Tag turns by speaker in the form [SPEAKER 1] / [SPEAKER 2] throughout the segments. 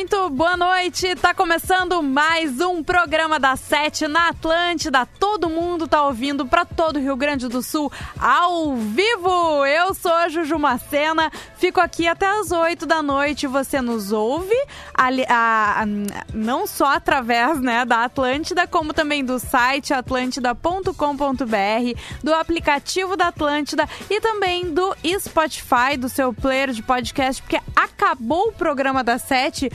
[SPEAKER 1] Muito boa noite, tá começando mais um programa da Sete na Atlântida. Todo mundo tá ouvindo para todo o Rio Grande do Sul ao vivo. Eu sou a Juju Macena, fico aqui até as 8 da noite. Você nos ouve ali, a, a, não só através né, da Atlântida, como também do site atlântida.com.br, do aplicativo da Atlântida e também do Spotify, do seu player de podcast, porque acabou o programa da Sete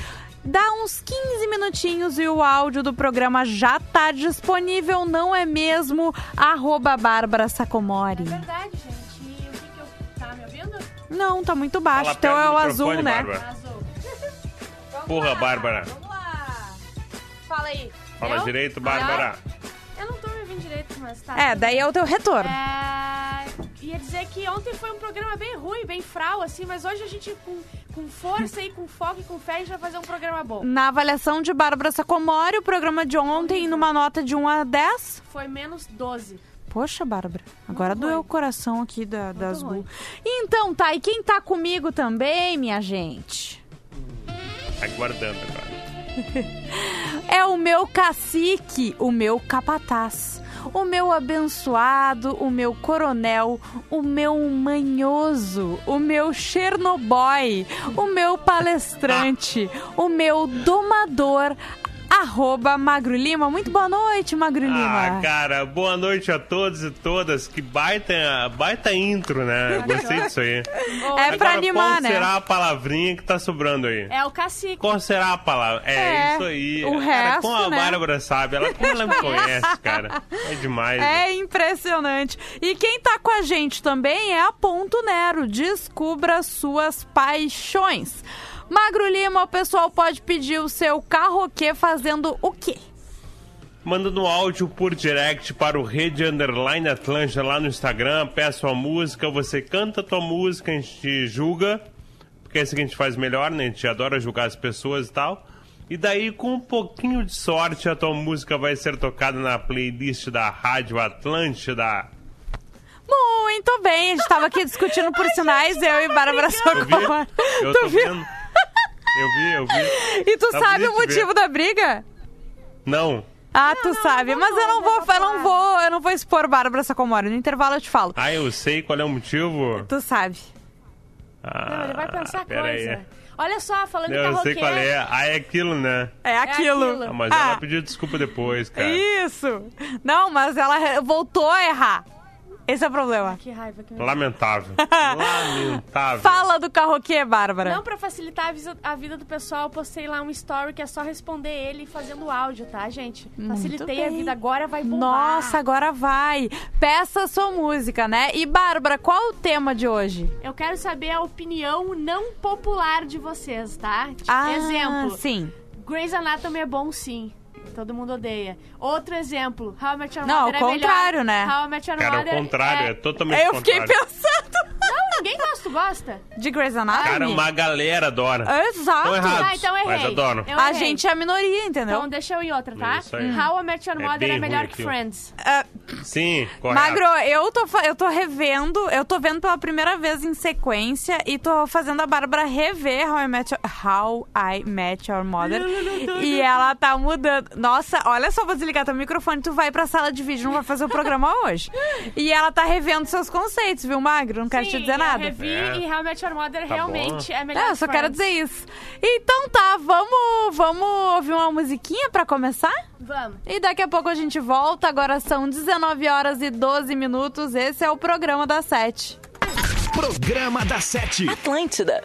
[SPEAKER 1] Dá uns 15 minutinhos e o áudio do programa já tá disponível, não é mesmo? Arroba Bárbara Sacomori.
[SPEAKER 2] É verdade, gente. E o que, que eu. Tá me ouvindo?
[SPEAKER 1] Não, tá muito baixo.
[SPEAKER 3] Fala
[SPEAKER 1] Então
[SPEAKER 3] perto
[SPEAKER 1] é
[SPEAKER 3] do
[SPEAKER 1] o
[SPEAKER 3] microfone,
[SPEAKER 1] azul, né?
[SPEAKER 3] Bárbara.
[SPEAKER 2] Azul. Vamos
[SPEAKER 3] Porra,
[SPEAKER 2] lá,
[SPEAKER 3] Bárbara.
[SPEAKER 2] Vamos lá. Fala aí.
[SPEAKER 3] Fala
[SPEAKER 2] Eu?
[SPEAKER 3] direito, Bárbara.
[SPEAKER 2] Eu não tô me ouvindo direito, mas tá.
[SPEAKER 1] É, daí é o teu retorno.
[SPEAKER 2] É, ia dizer que ontem foi um programa bem ruim, bem frau, assim, mas hoje a gente, com, com força e com foco e com fé, a gente vai fazer um programa bom.
[SPEAKER 1] Na avaliação de Bárbara Sacomori, o programa de ontem, numa nota de 1 a 10.
[SPEAKER 2] Foi menos 12.
[SPEAKER 1] Poxa, Bárbara, agora
[SPEAKER 2] Muito
[SPEAKER 1] doeu
[SPEAKER 2] ruim.
[SPEAKER 1] o coração aqui da, das gu. Então, tá, e quem tá comigo também, minha gente?
[SPEAKER 3] Aguardando agora.
[SPEAKER 1] É o meu cacique, o meu capataz, o meu abençoado, o meu coronel, o meu manhoso, o meu Chernobyl, o meu palestrante, o meu domador, arroba Magro Lima. Muito boa noite, Magro
[SPEAKER 3] Ah,
[SPEAKER 1] Lima.
[SPEAKER 3] cara, boa noite a todos e todas. Que baita, baita intro, né? Eu Gostei disso aí.
[SPEAKER 1] é
[SPEAKER 3] Agora,
[SPEAKER 1] pra animar,
[SPEAKER 3] qual
[SPEAKER 1] né?
[SPEAKER 3] será a palavrinha que tá sobrando aí?
[SPEAKER 2] É o cacique.
[SPEAKER 3] Qual será a palavra? É,
[SPEAKER 1] É,
[SPEAKER 3] isso aí.
[SPEAKER 1] o
[SPEAKER 3] cara,
[SPEAKER 1] resto,
[SPEAKER 3] como a
[SPEAKER 1] né?
[SPEAKER 3] Bárbara sabe, ela, como ela me conhece, cara. É demais. né?
[SPEAKER 1] É impressionante. E quem tá com a gente também é a Ponto Nero. Descubra suas paixões. Magro Lima, o pessoal pode pedir o seu carroquê fazendo o quê?
[SPEAKER 3] Mandando um áudio por direct para o Rede Underline Atlântida lá no Instagram, peça uma música, você canta a tua música, a gente te julga, porque é isso que a gente faz melhor, né? A gente adora julgar as pessoas e tal. E daí, com um pouquinho de sorte, a tua música vai ser tocada na playlist da Rádio Atlântida.
[SPEAKER 1] Muito bem, a gente tava aqui discutindo por sinais, eu e Bárbara
[SPEAKER 3] Eu vi?
[SPEAKER 1] Socorro.
[SPEAKER 3] Eu tô vendo. Eu vi, eu vi.
[SPEAKER 1] E tu
[SPEAKER 3] Tá
[SPEAKER 1] sabe o
[SPEAKER 3] de
[SPEAKER 1] motivo
[SPEAKER 3] ver.
[SPEAKER 1] da briga?
[SPEAKER 3] Não.
[SPEAKER 1] Ah, tu sabe,
[SPEAKER 2] não
[SPEAKER 1] mas eu não vou, eu não vou, eu não vou expor Bárbara Sacomori. No intervalo eu te falo.
[SPEAKER 3] Ah, eu sei qual é o motivo.
[SPEAKER 1] Tu sabe.
[SPEAKER 3] Ah,
[SPEAKER 2] Não, ele vai pensar
[SPEAKER 3] pera
[SPEAKER 2] coisa.
[SPEAKER 3] aí.
[SPEAKER 2] Olha só, falando
[SPEAKER 3] Não,
[SPEAKER 2] em
[SPEAKER 3] eu
[SPEAKER 2] carroquê.
[SPEAKER 3] sei qual é. Ah, é aquilo, né?
[SPEAKER 1] É aquilo.
[SPEAKER 2] aquilo.
[SPEAKER 3] Ah, mas
[SPEAKER 1] Ah,
[SPEAKER 3] ela pediu desculpa depois, cara.
[SPEAKER 1] Isso. Não, mas ela voltou a errar. Esse é o problema.
[SPEAKER 2] Que raiva que me
[SPEAKER 3] Lamentável. Lamentável.
[SPEAKER 1] Fala do carroquê, Bárbara.
[SPEAKER 2] Não, pra facilitar a visa- a vida do pessoal, eu postei lá um story que é só responder ele fazendo áudio, tá, gente? Facilitei a
[SPEAKER 1] bem.
[SPEAKER 2] vida, agora vai bombar.
[SPEAKER 1] Nossa, agora vai. Peça a sua música, né? E, Bárbara, qual o tema de hoje?
[SPEAKER 2] Eu quero saber a opinião não popular de vocês, tá? Tipo,
[SPEAKER 1] Ah,
[SPEAKER 2] exemplo,
[SPEAKER 1] sim.
[SPEAKER 2] Grey's Anatomy é bom sim. Todo mundo odeia. Outro exemplo, How I Met Your
[SPEAKER 1] Não,
[SPEAKER 2] Mother
[SPEAKER 1] ao
[SPEAKER 2] é
[SPEAKER 1] contrário,
[SPEAKER 2] melhor.
[SPEAKER 1] né?
[SPEAKER 2] How I Met Your
[SPEAKER 3] Cara,
[SPEAKER 2] Mother
[SPEAKER 3] ao contrário, é,
[SPEAKER 2] é...
[SPEAKER 3] totalmente
[SPEAKER 1] Eu fiquei
[SPEAKER 3] contrário.
[SPEAKER 1] pensando.
[SPEAKER 2] Não, ninguém gosta, gosta?
[SPEAKER 1] De Grey's Anatomy?
[SPEAKER 3] Cara, uma galera adora.
[SPEAKER 1] Exato.
[SPEAKER 2] Ah, então eu
[SPEAKER 3] Mas
[SPEAKER 2] errei.
[SPEAKER 3] adoro.
[SPEAKER 2] Eu
[SPEAKER 1] A
[SPEAKER 2] errei.
[SPEAKER 1] gente é a minoria, entendeu?
[SPEAKER 2] Então deixa eu ir em outra, tá?
[SPEAKER 3] Isso aí.
[SPEAKER 2] How I Met Your
[SPEAKER 3] É
[SPEAKER 2] Mother é,
[SPEAKER 3] bem
[SPEAKER 2] melhor que. Friends.
[SPEAKER 1] Ah,
[SPEAKER 3] Sim, correto.
[SPEAKER 1] Magro, eu tô, eu tô revendo, eu tô vendo pela primeira vez em sequência e tô fazendo a Bárbara rever How I Met Your, How I Met Your Mother. e ela tá mudando. Nossa, olha só, vou desligar teu microfone, tu vai pra sala de vídeo, não vai fazer o programa hoje. E ela tá revendo seus conceitos, viu, Magro? Não quero te
[SPEAKER 2] Sim,
[SPEAKER 1] dizer
[SPEAKER 2] eu
[SPEAKER 1] nada.
[SPEAKER 2] revi
[SPEAKER 3] É.
[SPEAKER 2] e Met Your Mother
[SPEAKER 3] Tá
[SPEAKER 2] realmente
[SPEAKER 3] bom.
[SPEAKER 2] é melhor
[SPEAKER 1] É, eu
[SPEAKER 2] que
[SPEAKER 1] só quero dizer isso. Então tá, vamos, vamos ouvir uma musiquinha pra começar?
[SPEAKER 2] Vamos.
[SPEAKER 1] E daqui a pouco a gente volta. Agora são 19 horas e 12 minutos. Esse é o programa da Sete.
[SPEAKER 4] Programa da Sete.
[SPEAKER 5] Atlântida.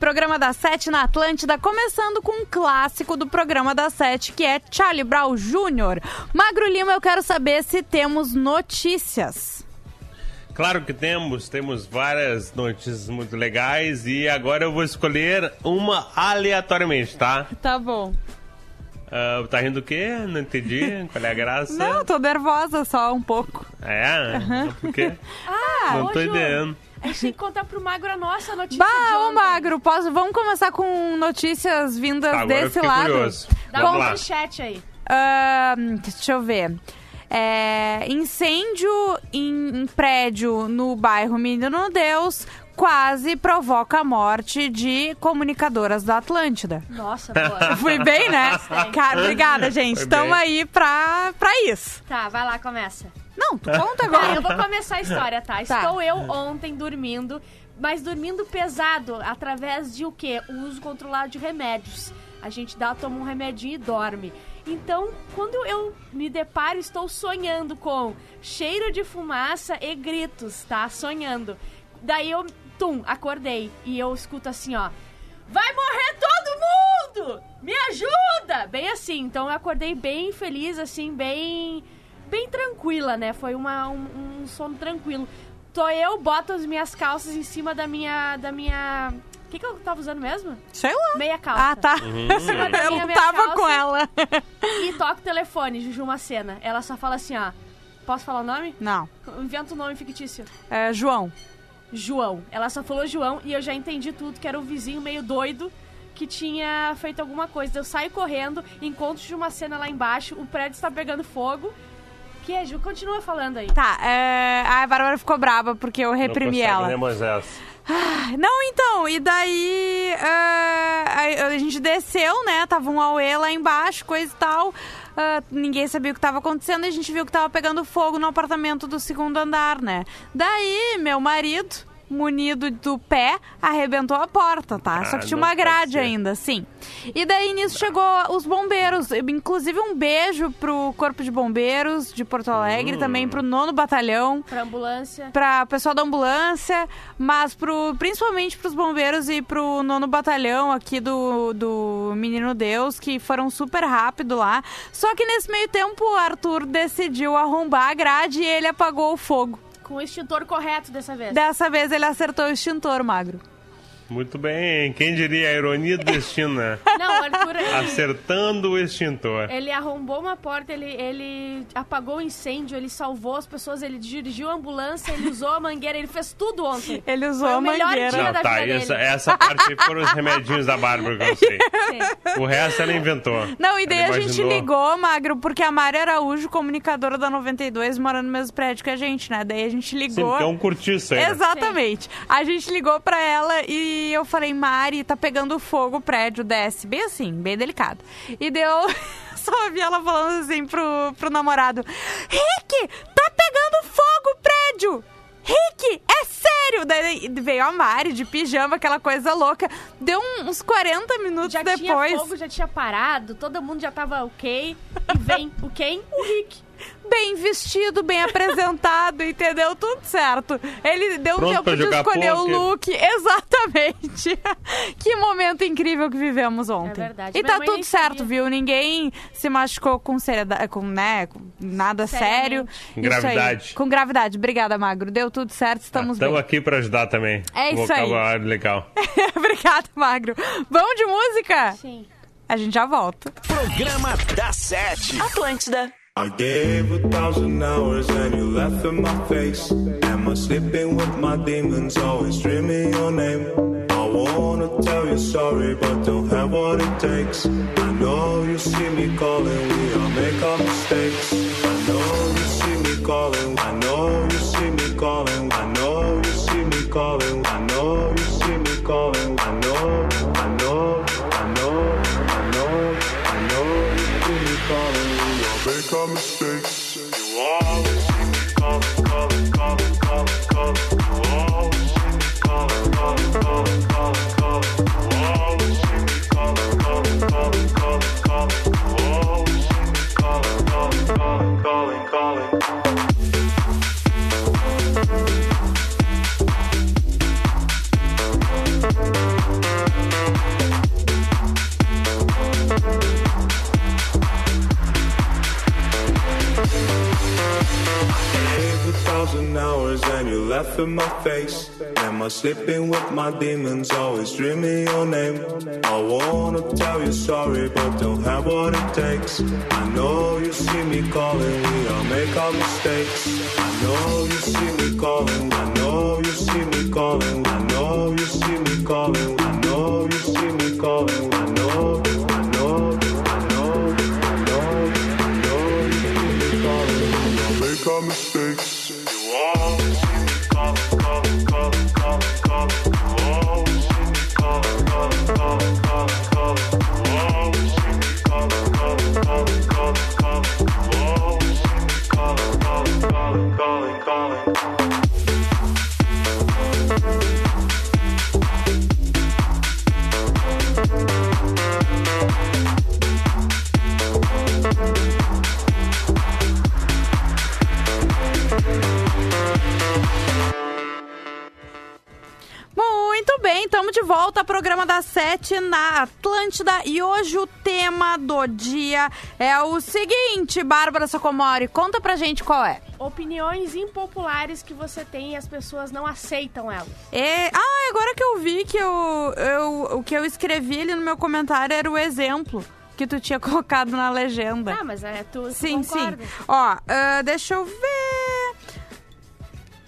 [SPEAKER 1] Programa da Sete na Atlântida, começando com um clássico do programa da Sete, que é Charlie Brown Jr. Magro Lima, eu quero saber se temos notícias.
[SPEAKER 3] Claro que temos, temos várias notícias muito legais e agora eu vou escolher uma aleatoriamente, tá?
[SPEAKER 1] Tá bom.
[SPEAKER 3] Ah, tá rindo do quê? Não entendi. Qual é a graça?
[SPEAKER 1] Não, tô nervosa só um pouco.
[SPEAKER 3] É? Por quê?
[SPEAKER 2] Ah,
[SPEAKER 3] Não tô entendendo.
[SPEAKER 2] A gente tem que contar pro Magro a nossa notícia
[SPEAKER 1] Bah, ô. Magro, posso, vamos começar com notícias vindas
[SPEAKER 3] Agora eu
[SPEAKER 1] desse lado?
[SPEAKER 3] curioso.
[SPEAKER 2] Dá
[SPEAKER 3] Vamos
[SPEAKER 2] um manchete aí.
[SPEAKER 1] Ahn, deixa eu ver. É, incêndio em, em prédio no bairro Menino Deus quase provoca a morte de comunicadoras da Atlântida.
[SPEAKER 2] Nossa, boa.
[SPEAKER 1] Fui bem, né? Cara, obrigada, gente. Estamos aí pra, pra isso.
[SPEAKER 2] Tá, vai lá, começa.
[SPEAKER 1] Não, tu conta agora.
[SPEAKER 2] eu vou começar a história, tá?
[SPEAKER 1] Tá.
[SPEAKER 2] Estou eu ontem dormindo, mas dormindo pesado, através de o quê? O uso controlado de remédios. A gente dá, toma um remedinho e dorme. Então, quando eu me deparo, estou sonhando com cheiro de fumaça e gritos, tá? Sonhando. Daí eu, tum, acordei. E eu escuto assim, ó. Vai morrer todo mundo! Me ajuda! Bem assim. Então eu acordei bem feliz, assim, bem. Bem tranquila, né? Foi uma, um, um sono tranquilo. Tô eu, boto as minhas calças em cima da minha. da minha. O que, que eu tava usando mesmo?
[SPEAKER 1] Sei lá.
[SPEAKER 2] Meia calça.
[SPEAKER 1] Ah, tá.
[SPEAKER 2] Minha
[SPEAKER 1] Eu
[SPEAKER 2] meia
[SPEAKER 1] tava
[SPEAKER 2] calça
[SPEAKER 1] com ela.
[SPEAKER 2] E toca o telefone, Juju Macena. Ela só fala assim, ó. Posso falar o nome?
[SPEAKER 1] Não.
[SPEAKER 2] Inventa um nome fictício.
[SPEAKER 1] É, João.
[SPEAKER 2] João. Ela só falou João e eu já entendi tudo, que era um vizinho meio doido que tinha feito alguma coisa. Eu saio correndo, encontro de uma cena lá embaixo, o prédio está pegando fogo. Que é, Ju, continua falando aí.
[SPEAKER 1] Tá, é... a Bárbara ficou brava porque eu
[SPEAKER 3] Não
[SPEAKER 1] reprimi
[SPEAKER 3] consegue,
[SPEAKER 1] ela.
[SPEAKER 3] Né, Moisés?
[SPEAKER 1] não, então, e daí ah, a, a gente desceu, né? Tava um auê lá embaixo, coisa e tal. Ah, ninguém sabia o que tava acontecendo e a gente viu que tava pegando fogo no apartamento do segundo andar, né? Daí, meu marido, munido do pé, arrebentou a porta, tá? Só
[SPEAKER 3] Ah,
[SPEAKER 1] que tinha
[SPEAKER 3] não
[SPEAKER 1] uma grade ainda, sim. E daí nisso chegou os bombeiros, inclusive um beijo pro Corpo de Bombeiros de Porto Alegre,
[SPEAKER 3] Hum.
[SPEAKER 1] também pro nono batalhão
[SPEAKER 2] Pra ambulância.
[SPEAKER 1] para pessoal da ambulância, mas pro, principalmente pros bombeiros e pro nono batalhão aqui do, do Menino Deus, que foram super rápido lá. Só que nesse meio tempo o Arthur decidiu arrombar a grade e ele apagou o fogo.
[SPEAKER 2] Com o extintor correto dessa vez.
[SPEAKER 1] Dessa vez ele acertou o extintor, magro.
[SPEAKER 3] Muito bem. Quem diria a ironia do destino, né?
[SPEAKER 2] Não, Arthur, ele,
[SPEAKER 3] Acertando o extintor.
[SPEAKER 2] ele arrombou uma porta, ele, ele apagou o incêndio, ele salvou as pessoas, ele dirigiu a ambulância, ele usou a mangueira, ele fez tudo ontem.
[SPEAKER 1] Ele usou
[SPEAKER 2] Foi
[SPEAKER 1] a mangueira.
[SPEAKER 3] Não, tá, essa, essa parte aí foram os remedinhos da Bárbara que eu sei.
[SPEAKER 2] Sim.
[SPEAKER 3] O resto ela inventou.
[SPEAKER 1] Não, e daí
[SPEAKER 3] Ela
[SPEAKER 1] a gente ligou, Magro, porque a Mari Araújo, comunicadora da 92, mora no mesmo prédio que a gente, né? Daí a gente
[SPEAKER 3] Sim,
[SPEAKER 1] ligou.
[SPEAKER 3] porque é um curtiço aí.
[SPEAKER 1] Exatamente. A gente ligou pra ela e eu falei, Mari, tá pegando fogo o prédio, desce. Bem assim, bem delicado. E deu. Só ouvi ela falando assim pro, pro namorado: Rick, tá pegando fogo o prédio! Rick, é sério! Daí veio a Mari de pijama, aquela coisa louca. Deu uns 40 minutos
[SPEAKER 2] Já
[SPEAKER 1] depois.
[SPEAKER 2] tinha fogo, já tinha parado, todo mundo já tava ok. E vem o quem? O Rick.
[SPEAKER 1] Bem vestido, bem apresentado, entendeu? Tudo certo. Ele deu
[SPEAKER 3] Pronto
[SPEAKER 1] tempo de escolher o look. Exatamente. que momento incrível que vivemos ontem.
[SPEAKER 2] É verdade.
[SPEAKER 1] E
[SPEAKER 2] Minha
[SPEAKER 1] tá tudo certo,
[SPEAKER 2] sabia.
[SPEAKER 1] viu? Ninguém se machucou com seriedade, com, né, com nada sério.
[SPEAKER 3] Com
[SPEAKER 1] Isso aí.
[SPEAKER 3] gravidade.
[SPEAKER 1] Com gravidade. Obrigada, Magro. Deu tudo certo, estamos
[SPEAKER 3] Estamos
[SPEAKER 1] bem.
[SPEAKER 3] aqui pra ajudar também.
[SPEAKER 1] É isso aí.
[SPEAKER 3] Vocabulário legal.
[SPEAKER 1] Obrigada, Magro. Vamos de música?
[SPEAKER 2] Sim.
[SPEAKER 1] A gente já volta.
[SPEAKER 4] Programa da Sete.
[SPEAKER 1] Atlântida.
[SPEAKER 6] I gave a thousand hours and you laugh in my face. Am I sleeping with my demons, always dreaming your name? I wanna tell you sorry, but don't have what it takes. I know you see me calling, we all make our mistakes. I know you see me calling, I know you see me calling, I know you see me calling, I know you see me calling, your mistakes. You always seem to call it, call it, call it. Sleeping with my demons, always dreaming your name? I wanna tell you sorry, but don't have what it takes. I know you see me calling, we all make our mistakes. I know you see me calling, I know you see me calling,
[SPEAKER 1] 17 na Atlântida e hoje o tema do dia é o seguinte, Bárbara Sacomori, conta pra gente qual é.
[SPEAKER 2] Opiniões impopulares que você tem e as pessoas não aceitam elas.
[SPEAKER 1] É, ah, agora que eu vi que eu, eu, o que eu escrevi ali no meu comentário era o exemplo que tu tinha colocado na legenda.
[SPEAKER 2] Ah, mas é tu.
[SPEAKER 1] Sim,
[SPEAKER 2] concorda.
[SPEAKER 1] sim. Ó, uh, deixa eu ver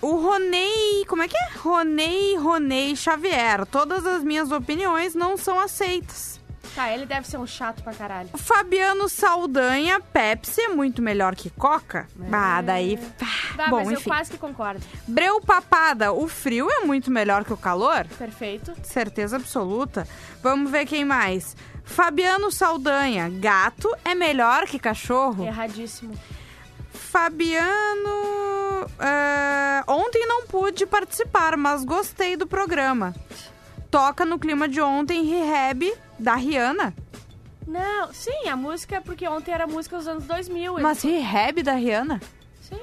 [SPEAKER 1] o Ronei. Como é que é? Ronei Ronei Xavier. Todas as minhas opiniões não são aceitas.
[SPEAKER 2] Tá, ele deve ser um chato pra caralho.
[SPEAKER 1] Fabiano Saldanha, Pepsi é muito melhor que Coca. Ah, daí. ah,
[SPEAKER 2] Tá,
[SPEAKER 1] Bom,
[SPEAKER 2] mas eu
[SPEAKER 1] enfim.
[SPEAKER 2] quase que concordo.
[SPEAKER 1] Breu Papada, o frio é muito melhor que o calor?
[SPEAKER 2] Perfeito.
[SPEAKER 1] Certeza absoluta. Vamos ver quem mais. Fabiano Saldanha, gato é melhor que cachorro?
[SPEAKER 2] Erradíssimo.
[SPEAKER 1] Fabiano. é, ontem não pude participar, mas gostei do programa. Toca no clima de ontem Rehab da Rihanna.
[SPEAKER 2] Não, sim, a música é porque ontem era música dos anos 2000. ele-
[SPEAKER 1] Mas Rehab da Rihanna?
[SPEAKER 2] Sim,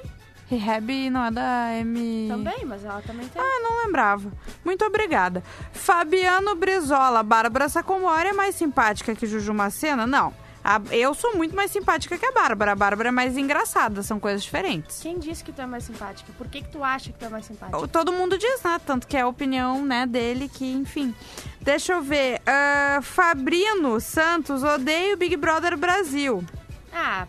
[SPEAKER 1] Rehab não é da M.
[SPEAKER 2] também, mas ela também tem.
[SPEAKER 1] Ah, não lembrava. Muito obrigada. Fabiano Brizola, Bárbara Sacomori é mais simpática que Juju Macena? Não. A- eu sou muito mais simpática que a Bárbara. A Bárbara é mais engraçada, são coisas diferentes.
[SPEAKER 2] Quem disse que tu é mais simpática? Por que, que tu acha que tu é mais simpática?
[SPEAKER 1] Todo mundo diz, né? Tanto que é a opinião né, dele que, enfim. Deixa eu ver. Ah, Fabrino Santos, odeio Big Brother Brasil.
[SPEAKER 2] Ah,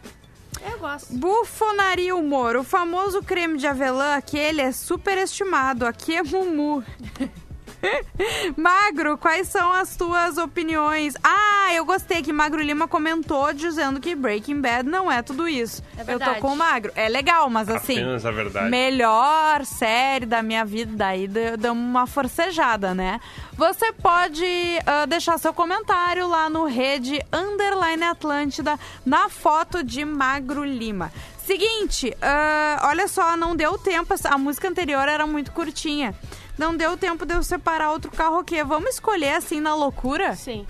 [SPEAKER 2] eu gosto.
[SPEAKER 1] Bufonaria Humor, o famoso creme de avelã, aquele é superestimado. Aqui é Mumu. Magro, quais são as tuas opiniões? Ah, eu gostei que Magro Lima comentou dizendo que Breaking Bad não é tudo isso.
[SPEAKER 2] É
[SPEAKER 1] eu tô
[SPEAKER 2] verdade.
[SPEAKER 1] com o Magro. É legal, mas assim.
[SPEAKER 3] Apenas a verdade.
[SPEAKER 1] Melhor série da minha vida, daí deu uma forcejada, né? Você pode ah, deixar seu comentário lá no Rede Underline Atlântida na foto de Magro Lima. Seguinte, ah, olha só, não deu tempo, a música anterior era muito curtinha. Não deu tempo de eu separar outro carro aqui. Vamos escolher assim na loucura?
[SPEAKER 2] Sim.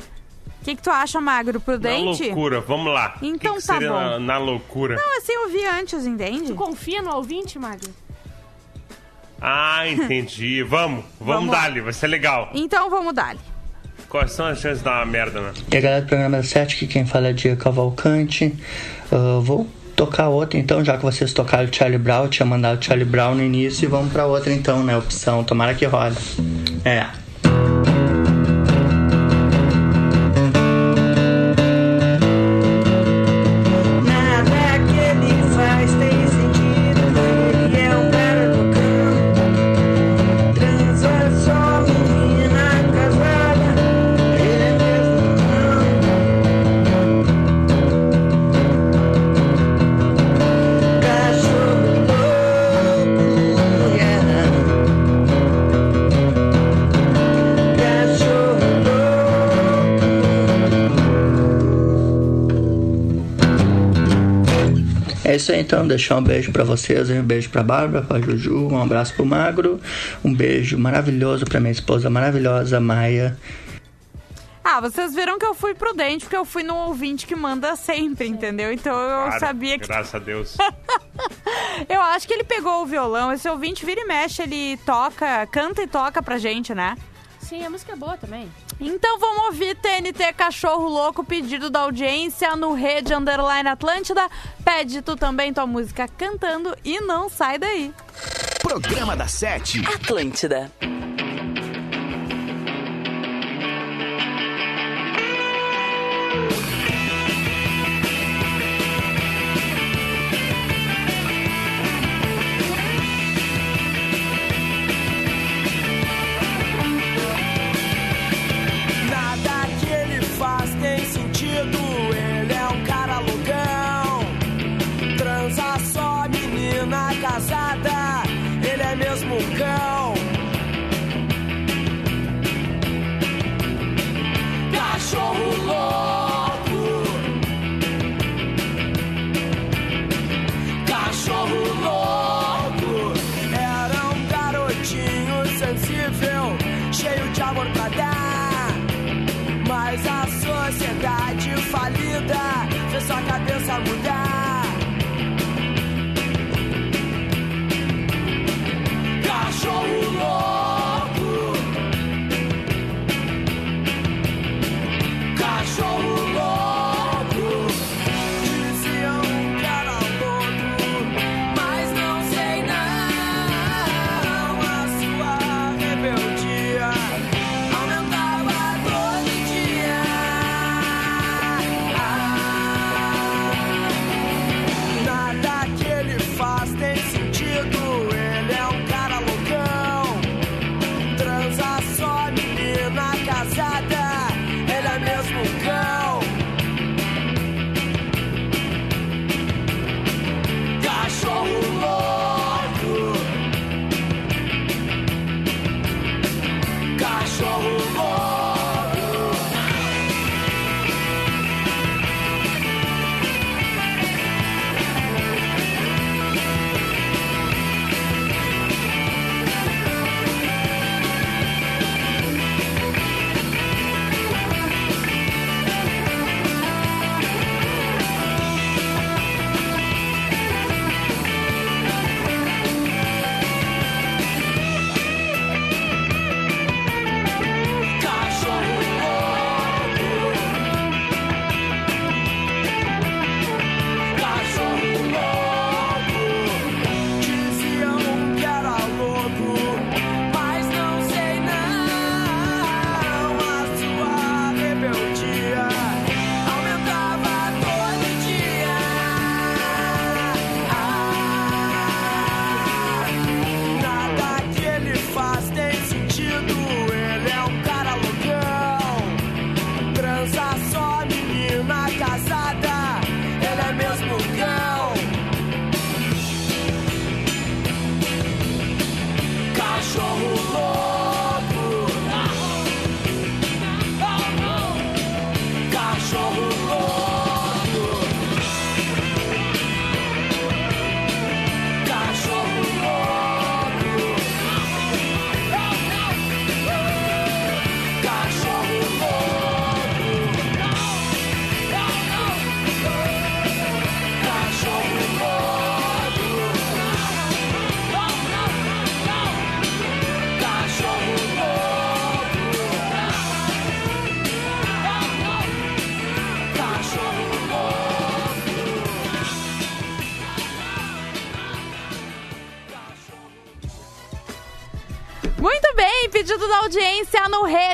[SPEAKER 1] O que, que tu acha, Magro?
[SPEAKER 3] Na
[SPEAKER 1] Prudente?
[SPEAKER 3] loucura, vamos lá.
[SPEAKER 1] Então
[SPEAKER 3] que que
[SPEAKER 1] tá
[SPEAKER 3] seria
[SPEAKER 1] bom.
[SPEAKER 3] Na, na loucura?
[SPEAKER 1] Não, assim eu vi antes, entende?
[SPEAKER 2] Tu confia no ouvinte, Magro?
[SPEAKER 3] Ah, entendi. vamos, vamos,
[SPEAKER 1] Vamos
[SPEAKER 3] dar vai ser legal.
[SPEAKER 1] Então vamos dar.
[SPEAKER 3] Quais são as chances de dar uma merda, né?
[SPEAKER 7] E a galera do programa 7, que quem fala é Dia Cavalcante. Ah, vou tocar outra então, já que vocês tocaram o Charlie Brown, tinha mandado o Charlie Brown no início, e vamos pra outra então, né? Opção, tomara que roda. É. isso aí então, deixar um beijo pra vocês, um beijo pra Bárbara, pra Juju, um abraço pro Magro, um beijo maravilhoso pra minha esposa maravilhosa, Maia.
[SPEAKER 1] Ah, vocês viram que eu fui prudente, porque eu fui no ouvinte que manda sempre, entendeu? Então eu
[SPEAKER 3] Claro,
[SPEAKER 1] sabia que.
[SPEAKER 3] Graças a Deus.
[SPEAKER 1] Eu acho que ele pegou o violão. Esse ouvinte vira e mexe, ele toca, canta e toca pra gente, né?
[SPEAKER 2] Sim, a música é boa também.
[SPEAKER 1] Então vamos ouvir TNT Cachorro Louco, pedido da audiência no Rede Underline Atlântida. Pede tu também tua música cantando e não sai daí.
[SPEAKER 4] Programa da Sete.
[SPEAKER 5] Atlântida.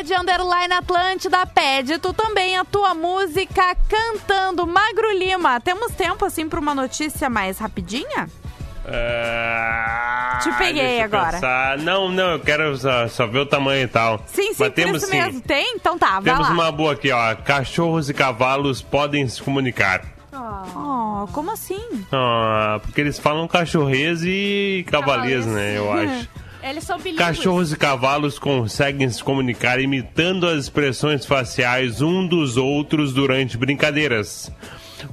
[SPEAKER 1] Rede Underline Atlântida. Pede tu também a tua música cantando. Magro Lima, temos tempo assim para uma notícia mais rapidinha?
[SPEAKER 3] Ah,
[SPEAKER 1] Te peguei agora.
[SPEAKER 3] pensar. Não, não, eu quero só, só ver o tamanho e tal.
[SPEAKER 1] Sim, sim,
[SPEAKER 3] Mas temos
[SPEAKER 1] isso
[SPEAKER 3] sim.
[SPEAKER 1] mesmo. Tem? Então tá, vai
[SPEAKER 3] Temos
[SPEAKER 1] lá.
[SPEAKER 3] uma boa aqui, ó. Cachorros e cavalos podem se comunicar.
[SPEAKER 1] Oh, como assim?
[SPEAKER 3] Ah, porque eles falam cachorrês e cavalês, né? Eu acho.
[SPEAKER 2] Eles são bilíngues.
[SPEAKER 3] Cachorros e cavalos conseguem se comunicar imitando as expressões faciais um dos outros durante brincadeiras.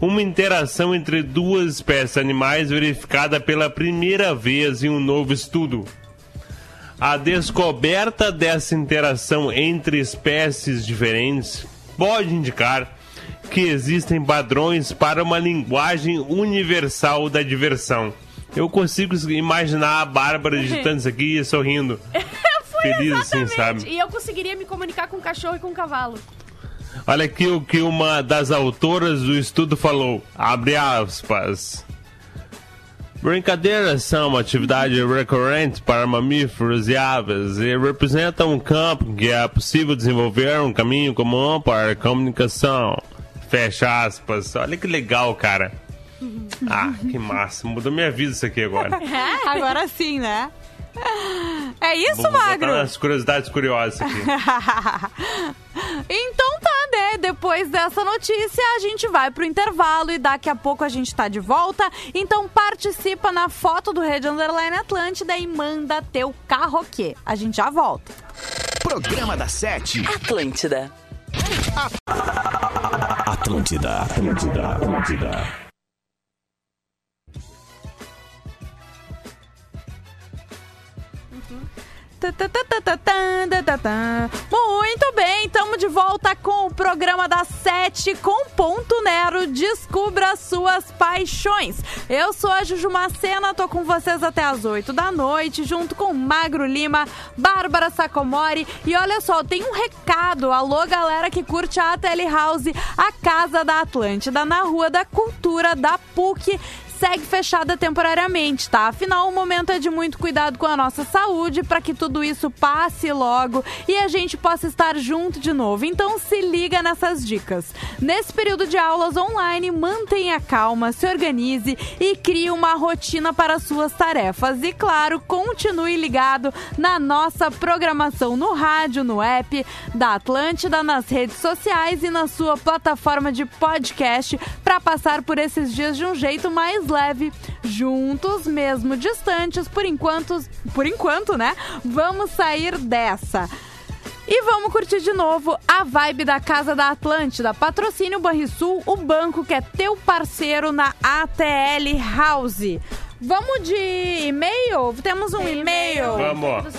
[SPEAKER 3] Uma interação entre duas espécies animais verificada pela primeira vez em um novo estudo. A descoberta dessa interação entre espécies diferentes pode indicar que existem padrões para uma linguagem universal da diversão. Eu consigo imaginar a Bárbara digitando isso aqui e sorrindo.
[SPEAKER 2] Foi
[SPEAKER 3] Feliz assim,
[SPEAKER 2] exatamente.
[SPEAKER 3] sabe?
[SPEAKER 2] E eu conseguiria me comunicar com um cachorro e com um cavalo.
[SPEAKER 3] Olha aqui o que uma das autoras do estudo falou. Abre aspas. Brincadeiras são uma atividade recorrente para mamíferos e aves e representam um campo que é possível desenvolver um caminho comum para a comunicação. Fecha aspas. Olha que legal, cara. Ah, que massa. Mudou minha vida isso aqui agora.
[SPEAKER 1] Agora sim, né? É isso,
[SPEAKER 3] Vou botar
[SPEAKER 1] Magro?
[SPEAKER 3] nas curiosidades curiosas aqui.
[SPEAKER 1] então tá, né? Depois dessa notícia, a gente vai pro intervalo e daqui a pouco a gente tá de volta. Então participa na foto do Rede Underline Atlântida e manda teu carroquê. A gente já volta.
[SPEAKER 4] Programa da Sete.
[SPEAKER 8] Atlântida.
[SPEAKER 4] Atlântida, Atlântida, Atlântida.
[SPEAKER 1] Muito bem, estamos de volta com o programa das sete com Ponto Nero. Descubra suas paixões. Eu sou a Juju Macena, tô com vocês até as 8 da noite, junto com Magro Lima, Bárbara Sacomori. E olha só, tem um recado. Alô, galera que curte a Tele House, a Casa da Atlântida, na Rua da Cultura da PUC segue fechada temporariamente, tá? Afinal, o momento é de muito cuidado com a nossa saúde para que tudo isso passe logo e a gente possa estar junto de novo. Então, se liga nessas dicas. Nesse período de aulas online, mantenha calma, se organize e crie uma rotina para suas tarefas. E claro, continue ligado na nossa programação no rádio, no app da Atlântida, nas redes sociais e na sua plataforma de podcast para passar por esses dias de um jeito mais leve, juntos, mesmo distantes, por enquanto, por enquanto, né? Vamos sair dessa. E vamos curtir de novo a vibe da Casa da Atlântida. Patrocínio Banrisul, o banco que é teu parceiro na ATL House. Vamos de e-mail? Temos um e-mail.
[SPEAKER 3] Vamos.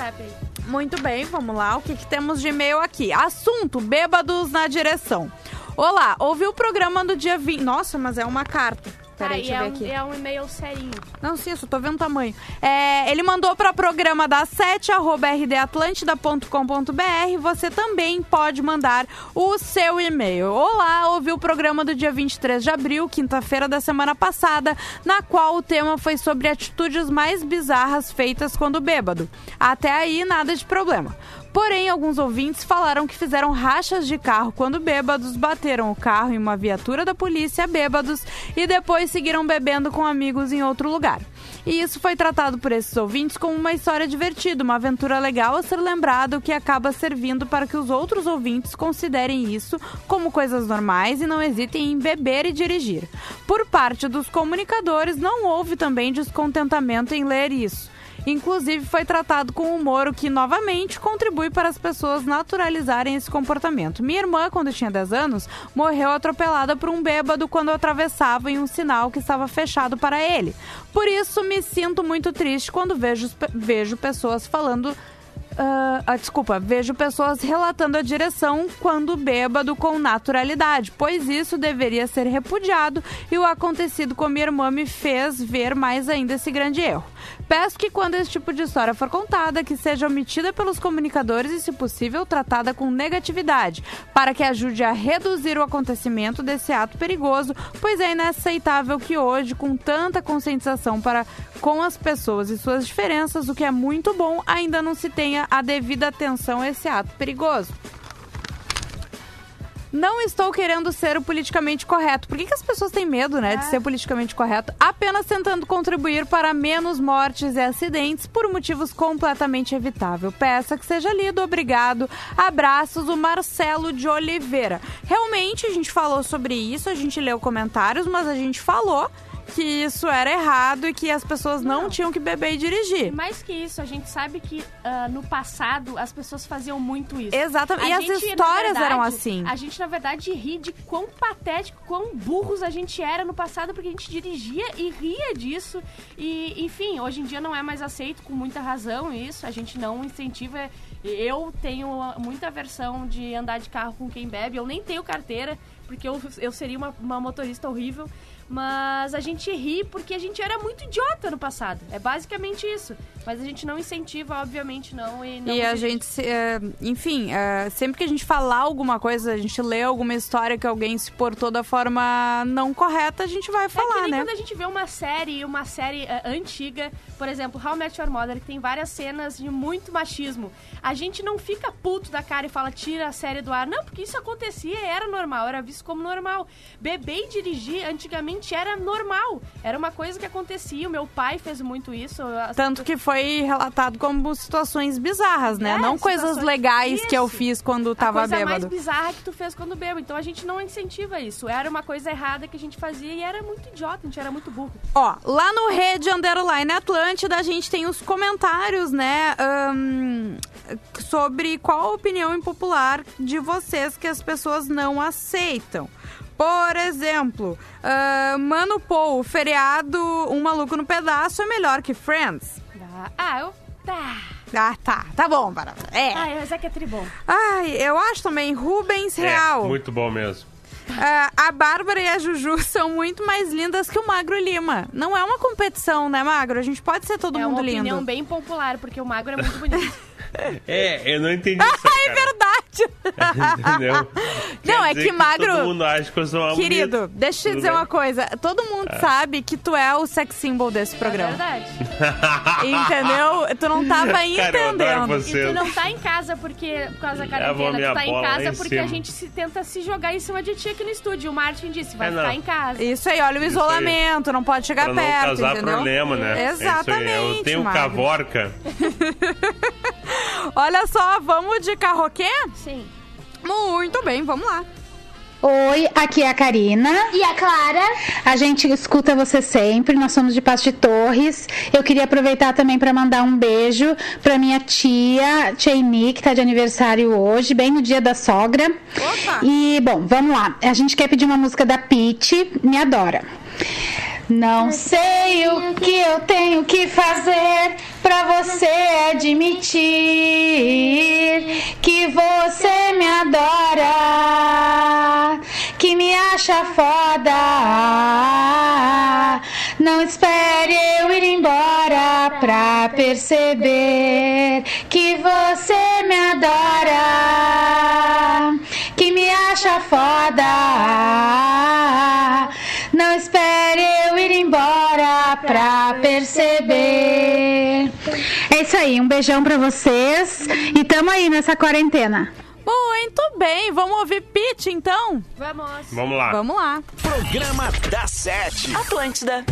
[SPEAKER 1] Muito bem, vamos lá. O que, que temos de e-mail aqui? Assunto: bêbados na direção. Olá, ouvi o programa do dia 20. Nossa, mas é uma carta. Peraí, deixa eu
[SPEAKER 2] e
[SPEAKER 1] ver
[SPEAKER 2] é, um,
[SPEAKER 1] aqui.
[SPEAKER 2] é um e-mail serinho.
[SPEAKER 1] Não, sim, eu só tô vendo o tamanho. É, ele mandou para programa da 7, arroba rdatlântida.com.br. Você também pode mandar o seu e-mail. Olá, ouvi o programa do dia 23 de abril, quinta-feira da semana passada, na qual o tema foi sobre atitudes mais bizarras feitas quando bêbado. Até aí, nada de problema. Porém, alguns ouvintes falaram que fizeram rachas de carro quando bêbados, bateram o carro em uma viatura da polícia bêbados e depois seguiram bebendo com amigos em outro lugar. E isso foi tratado por esses ouvintes como uma história divertida, uma aventura legal a ser lembrado que acaba servindo para que os outros ouvintes considerem isso como coisas normais e não hesitem em beber e dirigir. Por parte dos comunicadores, não houve também descontentamento em ler isso. Inclusive, foi tratado com humor, o que novamente contribui para as pessoas naturalizarem esse comportamento. Minha irmã, quando tinha 10 anos, morreu atropelada por um bêbado quando atravessava em um sinal que estava fechado para ele. Por isso, me sinto muito triste quando vejo, vejo pessoas falando. ah, ah, desculpa, vejo pessoas relatando a direção quando bêbado com naturalidade, pois isso deveria ser repudiado e o acontecido com minha irmã me fez ver mais ainda esse grande erro. Peço que quando esse tipo de história for contada, que seja omitida pelos comunicadores e, se possível, tratada com negatividade, para que ajude a reduzir o acontecimento desse ato perigoso, pois é inaceitável que hoje, com tanta conscientização para com as pessoas e suas diferenças, o que é muito bom, ainda não se tenha a devida atenção a esse ato perigoso. Não estou querendo ser o politicamente correto. Por que, que as pessoas têm medo, né, de ser politicamente correto? Apenas tentando contribuir para menos mortes e acidentes por motivos completamente evitável. Peça que seja lido. Obrigado. Abraços, o Marcelo de Oliveira. Realmente, a gente falou sobre isso, a gente leu comentários, mas a gente falou que isso era errado e que as pessoas não,
[SPEAKER 2] Não.
[SPEAKER 1] tinham que beber e dirigir.
[SPEAKER 2] mais que isso, a gente sabe que ah, no passado as pessoas faziam muito isso.
[SPEAKER 1] Exatamente.
[SPEAKER 2] A
[SPEAKER 1] E as
[SPEAKER 2] gente, na
[SPEAKER 1] histórias
[SPEAKER 2] verdade,
[SPEAKER 1] eram assim.
[SPEAKER 2] A gente, na verdade, ri de quão patético, quão burros a gente era no passado, porque a gente dirigia e ria disso. E, enfim, hoje em dia não é mais aceito, com muita razão isso. A gente não incentiva. Eu tenho muita aversão de andar de carro com quem bebe. Eu nem tenho carteira, porque eu, eu seria uma, uma motorista horrível. Mas a gente ri porque a gente era muito idiota no passado. É basicamente isso. Mas a gente não incentiva, obviamente, não. E, não
[SPEAKER 1] E a gente, se- é, enfim, é, sempre que a gente falar alguma coisa, a gente lê alguma história que alguém se portou da forma não correta, a gente vai
[SPEAKER 2] É que
[SPEAKER 1] falar,
[SPEAKER 2] nem
[SPEAKER 1] né?
[SPEAKER 2] quando a gente vê uma série, uma série eh, antiga, por exemplo, How I Met Your Mother, que tem várias cenas de muito machismo. A gente não fica puto da cara e fala, tira a série do ar. Não, porque isso acontecia e era normal, era visto como normal. Beber e dirigir antigamente era normal. Era uma coisa que acontecia. O meu pai fez muito isso.
[SPEAKER 1] Tanto que foi relatado como situações bizarras, né?
[SPEAKER 2] É,
[SPEAKER 1] não coisas legais que eu
[SPEAKER 2] Isso.
[SPEAKER 1] fiz quando
[SPEAKER 2] a
[SPEAKER 1] tava
[SPEAKER 2] coisa mais
[SPEAKER 1] bêbado.
[SPEAKER 2] bizarra que tu fez quando bebo. Então a gente não incentiva isso. Era uma coisa errada que a gente fazia e era muito idiota, a gente era muito burro.
[SPEAKER 1] Ó, lá no Rede Underline Atlântida, a gente tem os comentários, né? ahn, sobre qual a opinião impopular de vocês que as pessoas não aceitam. Por exemplo, ah, Mano Paul, feriado Um Maluco no Pedaço é melhor que Friends.
[SPEAKER 2] Ah, eu. Tá.
[SPEAKER 1] Ah, tá. Tá bom, para. É.
[SPEAKER 2] Ah, mas é que é tribom.
[SPEAKER 1] Ai, eu acho também Rubens Real.
[SPEAKER 3] É, muito bom mesmo.
[SPEAKER 1] Ah, a Bárbara e a Juju são muito mais lindas que o Magro Lima. Não é uma competição, né, Magro? A gente pode ser todo
[SPEAKER 2] é
[SPEAKER 1] mundo
[SPEAKER 2] uma
[SPEAKER 1] lindo.
[SPEAKER 2] opinião bem popular, porque o magro é muito bonito.
[SPEAKER 3] É, eu não entendi isso.
[SPEAKER 1] Ah, é verdade!
[SPEAKER 3] Entendeu?
[SPEAKER 1] Não,
[SPEAKER 3] Quer
[SPEAKER 1] é que magro-
[SPEAKER 3] Todo mundo acha que eu sou uma
[SPEAKER 1] Querido,
[SPEAKER 3] bonita.
[SPEAKER 1] deixa eu te
[SPEAKER 3] Tudo
[SPEAKER 1] dizer
[SPEAKER 3] bem.
[SPEAKER 1] uma coisa. Todo mundo sabe que tu é o sex symbol desse
[SPEAKER 2] É
[SPEAKER 1] programa.
[SPEAKER 2] verdade.
[SPEAKER 1] Entendeu? Tu não tava
[SPEAKER 3] Cara, eu adoro
[SPEAKER 1] entendendo.
[SPEAKER 3] você.
[SPEAKER 2] E tu não tá em casa porque, por causa da
[SPEAKER 3] vou
[SPEAKER 2] quarentena, tu tá em casa
[SPEAKER 3] em
[SPEAKER 2] porque a
[SPEAKER 3] cima.
[SPEAKER 2] gente se tenta se jogar em cima de ti aqui no estúdio. O Martin disse, vai
[SPEAKER 3] É,
[SPEAKER 2] ficar
[SPEAKER 3] não.
[SPEAKER 2] em casa.
[SPEAKER 1] Isso aí, olha o isolamento, não pode chegar
[SPEAKER 3] Pra não
[SPEAKER 1] perto,
[SPEAKER 3] causar
[SPEAKER 1] entendeu?
[SPEAKER 3] problema, né? É isso aí.
[SPEAKER 1] Exatamente,
[SPEAKER 3] Eu tenho
[SPEAKER 1] Magro.
[SPEAKER 3] cavorca.
[SPEAKER 1] Olha só, vamos de carroquê?
[SPEAKER 2] Sim.
[SPEAKER 1] Muito bem, vamos lá.
[SPEAKER 8] Oi, aqui é a Karina.
[SPEAKER 9] E a Clara?
[SPEAKER 8] A gente escuta você sempre, nós somos de Passo de Torres. Eu queria aproveitar também para mandar um beijo para minha tia, Chaini, que tá de aniversário hoje, bem no dia da sogra.
[SPEAKER 1] Opa!
[SPEAKER 8] E, bom, vamos lá. A gente quer pedir uma música da Pete, Me Adora. Não sei o que eu tenho que fazer pra você admitir que você me adora, que me acha foda. Não espere eu ir embora pra perceber que você me adora, que me acha foda. Não espere eu ir embora pra perceber. É isso aí, um beijão pra vocês e tamo aí nessa quarentena.
[SPEAKER 1] Muito bem, vamos ouvir Pete então?
[SPEAKER 2] Vamos.
[SPEAKER 3] Vamos lá.
[SPEAKER 1] Vamos lá.
[SPEAKER 4] Programa da Sete.
[SPEAKER 10] Atlântida.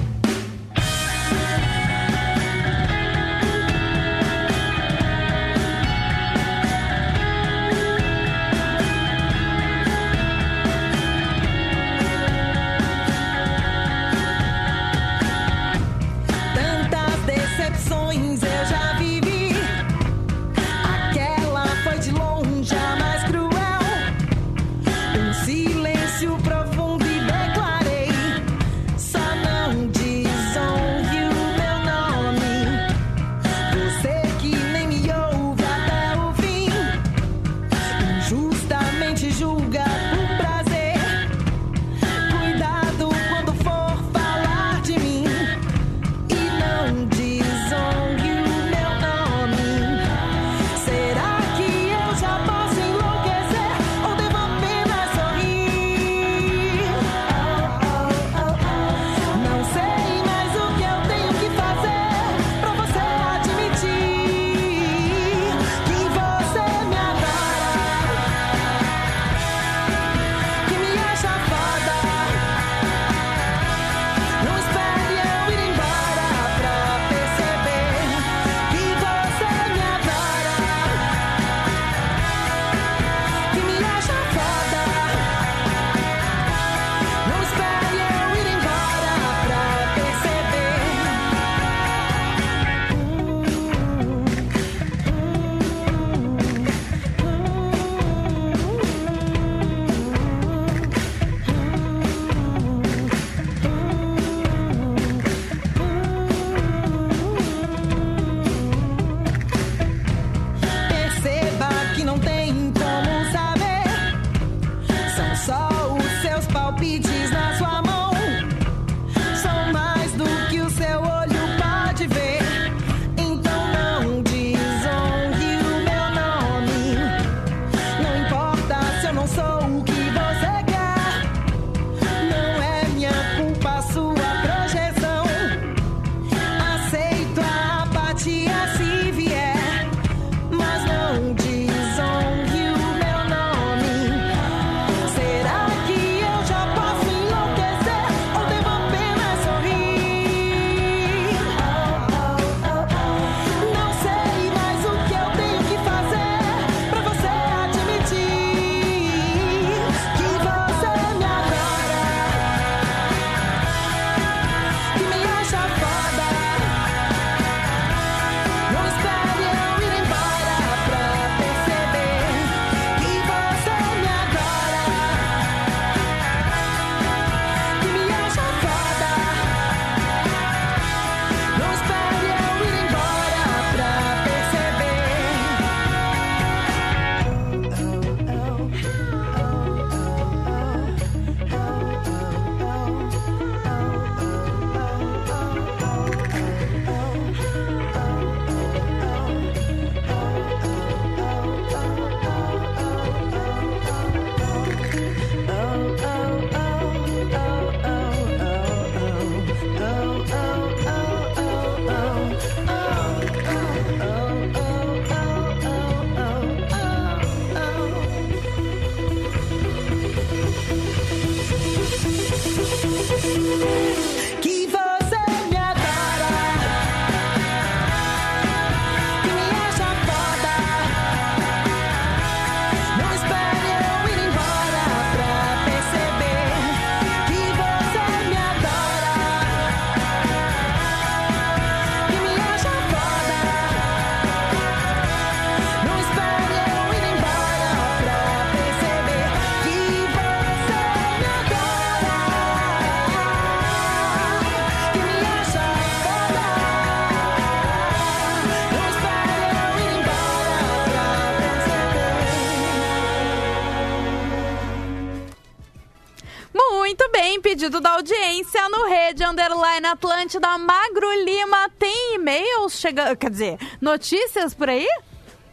[SPEAKER 1] Pedido da audiência no Rede Underline Atlântida. Magro Lima tem e-mails chegando. Quer dizer, notícias por aí?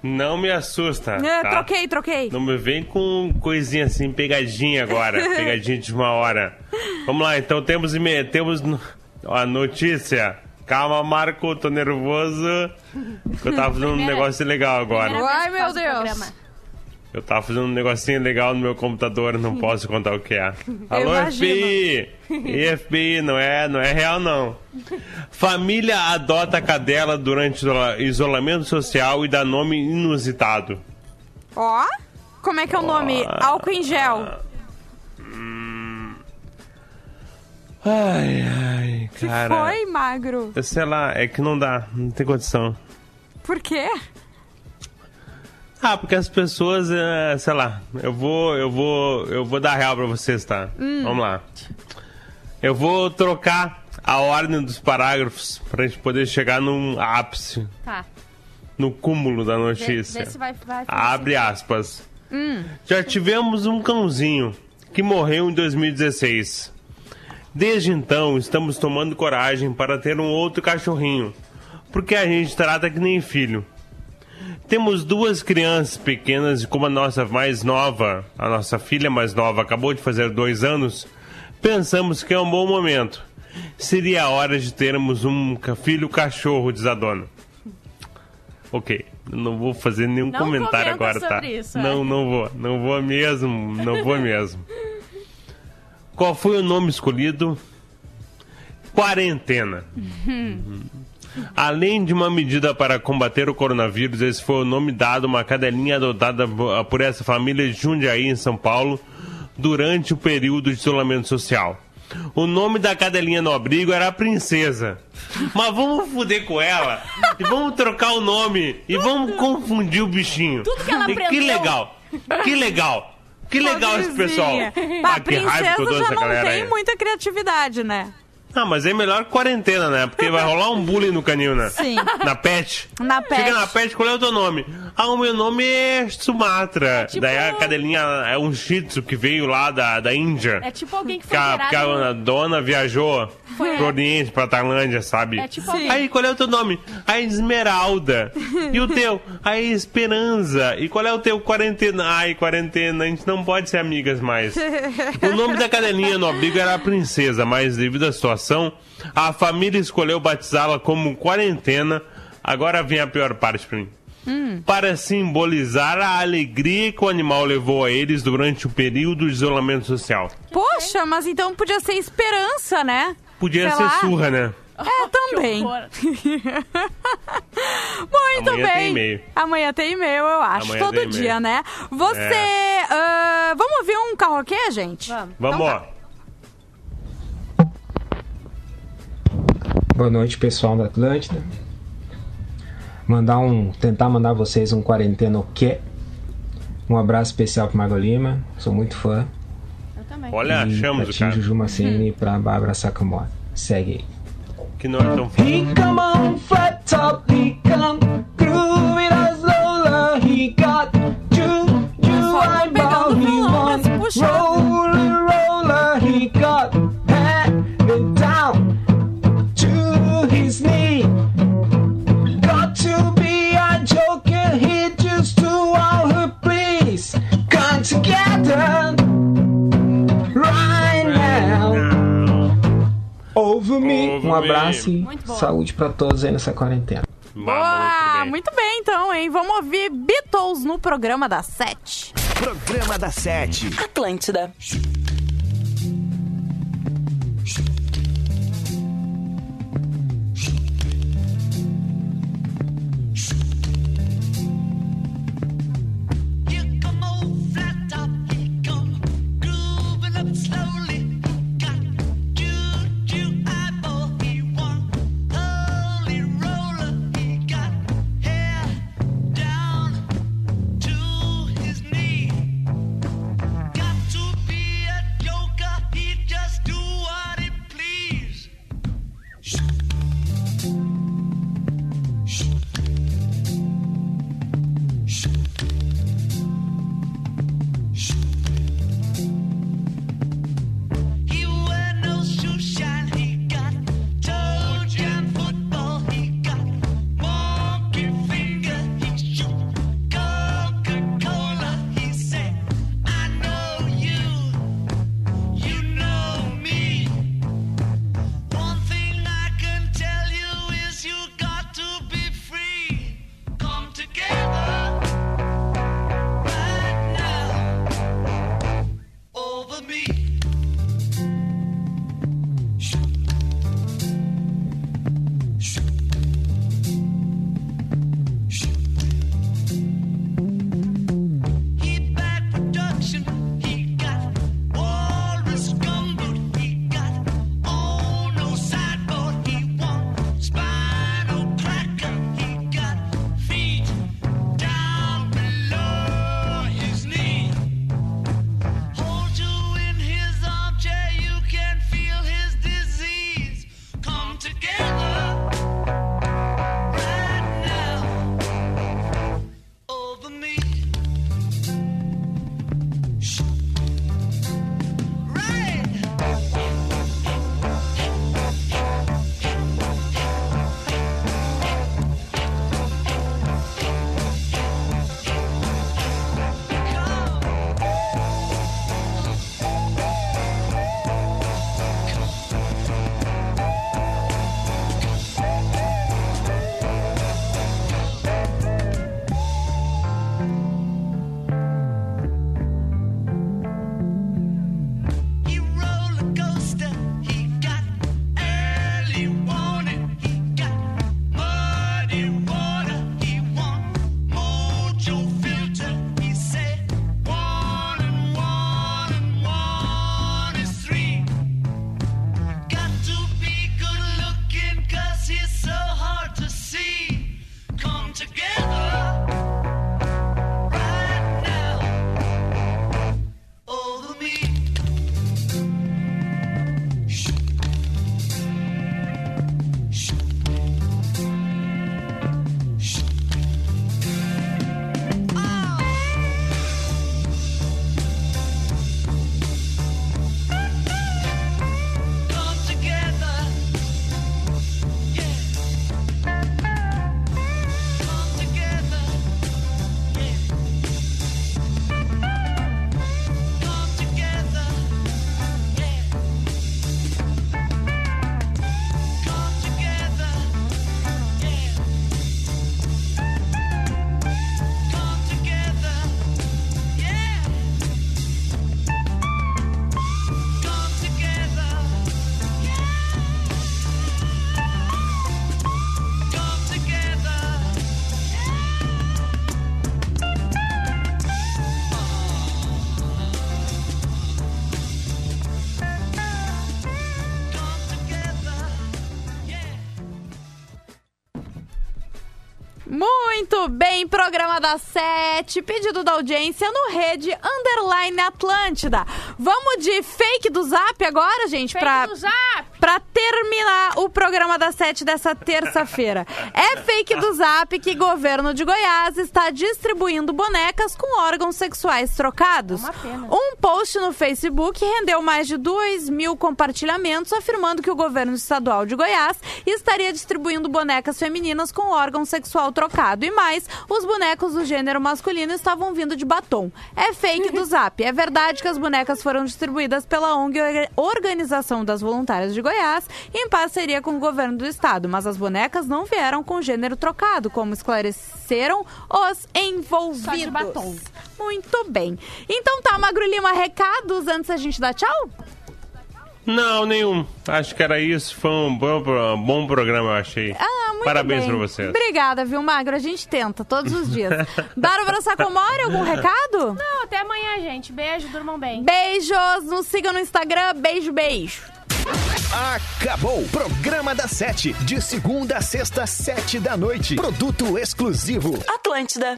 [SPEAKER 3] Não me assusta.
[SPEAKER 1] É,
[SPEAKER 3] tá?
[SPEAKER 1] Troquei, troquei.
[SPEAKER 3] Não me vem com coisinha assim, pegadinha agora. pegadinha de uma hora. Vamos lá, então temos e-mail. Temos a notícia. Calma, Marco, tô nervoso. Eu tava fazendo um negócio legal agora.
[SPEAKER 1] Ai, meu Deus.
[SPEAKER 3] Eu tava fazendo um negocinho legal no meu computador, não posso contar o que é. Alô. FBI! FBI, não é, não é real não. Família adota cadela durante isola- isolamento social e dá nome inusitado.
[SPEAKER 1] Ó, como é que é o nome? Álcool em gel.
[SPEAKER 3] Ai, ai, cara.
[SPEAKER 1] Foi, Magro?
[SPEAKER 3] Sei lá, é que não dá, não tem condição.
[SPEAKER 1] Por quê?
[SPEAKER 3] Ah, porque as pessoas, é, sei lá, eu vou, eu vou, eu vou dar real pra vocês, tá? Vamos lá. Eu vou trocar a ordem dos parágrafos pra gente poder chegar num ápice,
[SPEAKER 2] Tá.
[SPEAKER 3] no cúmulo da
[SPEAKER 2] Vê,
[SPEAKER 3] notícia.
[SPEAKER 2] vê se vai, vai
[SPEAKER 3] Abre aspas. Já tivemos um cãozinho que morreu em 2016. Desde então, estamos tomando coragem para ter um outro cachorrinho, porque a gente trata que nem filho. Temos duas crianças pequenas e como a nossa mais nova, a nossa filha mais nova, acabou de fazer dois anos, pensamos que é um bom momento. Seria a hora de termos um filho cachorro, diz a dona. Ok, não vou fazer nenhum
[SPEAKER 2] Não
[SPEAKER 3] comentário agora, tá?
[SPEAKER 2] isso, é.
[SPEAKER 3] não, não vou, não vou mesmo, não vou mesmo. Qual foi o nome escolhido? Quarentena. Além de uma medida para combater o coronavírus, esse foi o nome dado a uma cadelinha adotada bo- por essa família de Jundiaí, em São Paulo, durante o período de isolamento social. O nome da cadelinha no abrigo era a Princesa. Mas vamos foder com ela e vamos trocar o nome e vamos confundir o bichinho.
[SPEAKER 2] Tudo que ela
[SPEAKER 3] E que
[SPEAKER 2] aprendeu.
[SPEAKER 3] legal! Que legal! Que legal esse pessoal!
[SPEAKER 1] Pobrezinha. Pá,
[SPEAKER 3] Ah, que raiva que eu
[SPEAKER 1] princesa
[SPEAKER 3] dou
[SPEAKER 1] já
[SPEAKER 3] dessa
[SPEAKER 1] não
[SPEAKER 3] galera
[SPEAKER 1] tem
[SPEAKER 3] aí.
[SPEAKER 1] muita criatividade, né?
[SPEAKER 3] Ah, mas é melhor quarentena, né? Porque vai rolar um bullying no canil, né?
[SPEAKER 1] Sim.
[SPEAKER 3] Na pet.
[SPEAKER 1] Na pet.
[SPEAKER 3] Chega na pet, qual é o teu nome? Ah, o meu nome é Sumatra.
[SPEAKER 2] tipo-
[SPEAKER 3] Daí a cadelinha é um shih tzu que veio lá da, da Índia.
[SPEAKER 2] É tipo alguém que
[SPEAKER 3] que
[SPEAKER 2] foi
[SPEAKER 3] a, que a
[SPEAKER 2] no-
[SPEAKER 3] dona viajou
[SPEAKER 2] Foi.
[SPEAKER 3] pro Oriente, pra Tailândia, sabe?
[SPEAKER 2] É tipo
[SPEAKER 1] Sim.
[SPEAKER 2] alguém...
[SPEAKER 3] Aí, qual é o teu nome? A Esmeralda. E o teu? A Esperança. E qual é o teu? Quarentena. Ai, quarentena, a gente não pode ser amigas mais. O nome da cadelinha no abrigo era a Princesa, mas devido à situação, a família escolheu batizá-la como Quarentena. Agora vem a pior parte pra mim. Para simbolizar a alegria que o animal levou a eles durante o período de isolamento social.
[SPEAKER 1] Poxa, mas então podia ser esperança, né?
[SPEAKER 3] Podia
[SPEAKER 1] Sei
[SPEAKER 3] ser
[SPEAKER 1] lá.
[SPEAKER 3] surra, né?
[SPEAKER 1] É, também. Muito
[SPEAKER 3] Amanhã
[SPEAKER 1] bem.
[SPEAKER 3] tem e-mail.
[SPEAKER 1] Amanhã tem e-mail, eu acho.
[SPEAKER 3] Amanhã
[SPEAKER 1] Todo dia, né? Você.
[SPEAKER 3] É.
[SPEAKER 1] ah, vamos ouvir um carroquê, gente?
[SPEAKER 2] Vamos.
[SPEAKER 3] Vamos,
[SPEAKER 1] Então
[SPEAKER 3] ó.
[SPEAKER 1] tá.
[SPEAKER 9] Boa noite, pessoal da Atlântida. Mandar um, tentar mandar vocês um quarentena o quê? Um abraço especial pro Mago Lima, sou muito fã.
[SPEAKER 2] Eu também.
[SPEAKER 3] Olha,
[SPEAKER 9] e
[SPEAKER 3] achamos
[SPEAKER 9] pra
[SPEAKER 3] o cara.
[SPEAKER 9] Juju Maceni e pra Bárbara Sakamoto. Segue aí.
[SPEAKER 3] Que não é tão
[SPEAKER 11] He come on flat top, he come grooving as Lola. He got
[SPEAKER 1] Só não
[SPEAKER 11] eyeball,
[SPEAKER 1] pegando
[SPEAKER 11] he
[SPEAKER 1] violão, mas
[SPEAKER 11] together right now. Over me.
[SPEAKER 3] Over
[SPEAKER 9] Um abraço e
[SPEAKER 2] Muito bom.
[SPEAKER 9] saúde pra todos aí nessa quarentena.
[SPEAKER 1] Boa! Muito bem, então, hein? Vamos ouvir Beatles no programa das sete.
[SPEAKER 4] Programa da Sete.
[SPEAKER 10] Atlântida.
[SPEAKER 1] Muito bem, programa da sete, pedido da audiência no Rede Underline Atlântida. Vamos de fake do Zap agora, gente,
[SPEAKER 2] Fake
[SPEAKER 1] pra,
[SPEAKER 2] do Zap.
[SPEAKER 1] Pra terminar o programa da sete dessa terça-feira. É fake do Zap que governo de Goiás está distribuindo bonecas com órgãos sexuais trocados.
[SPEAKER 2] É.
[SPEAKER 1] Um post no Facebook rendeu mais de 2 mil compartilhamentos afirmando que o governo estadual de Goiás estaria distribuindo bonecas femininas com órgão sexual trocado. E mais, os bonecos do gênero masculino estavam vindo de batom. É fake do Zap. É verdade que as bonecas foram distribuídas pela ONG Organização das Voluntárias de Goiás em parceria com o governo do estado, mas as bonecas não vieram com gênero trocado, como esclareceram os envolvidos.
[SPEAKER 2] Só de batom.
[SPEAKER 1] Muito bem. Então tá, Magro Lima, recados antes da gente dar tchau?
[SPEAKER 3] Não, nenhum. Acho que era isso. Foi um bom, pro- bom programa, eu achei.
[SPEAKER 1] Ah, muito
[SPEAKER 3] Parabéns
[SPEAKER 1] bem.
[SPEAKER 3] pra vocês.
[SPEAKER 1] Obrigada, viu, Magro? A gente tenta todos os dias. Bárbara Sacomori, algum recado?
[SPEAKER 2] Não, até amanhã, gente. Beijo, durmam bem.
[SPEAKER 1] Beijos, nos sigam no Instagram. Beijo, beijo.
[SPEAKER 4] Acabou! Programa da Sete. De segunda a sexta, sete da noite. Produto exclusivo.
[SPEAKER 10] Atlântida.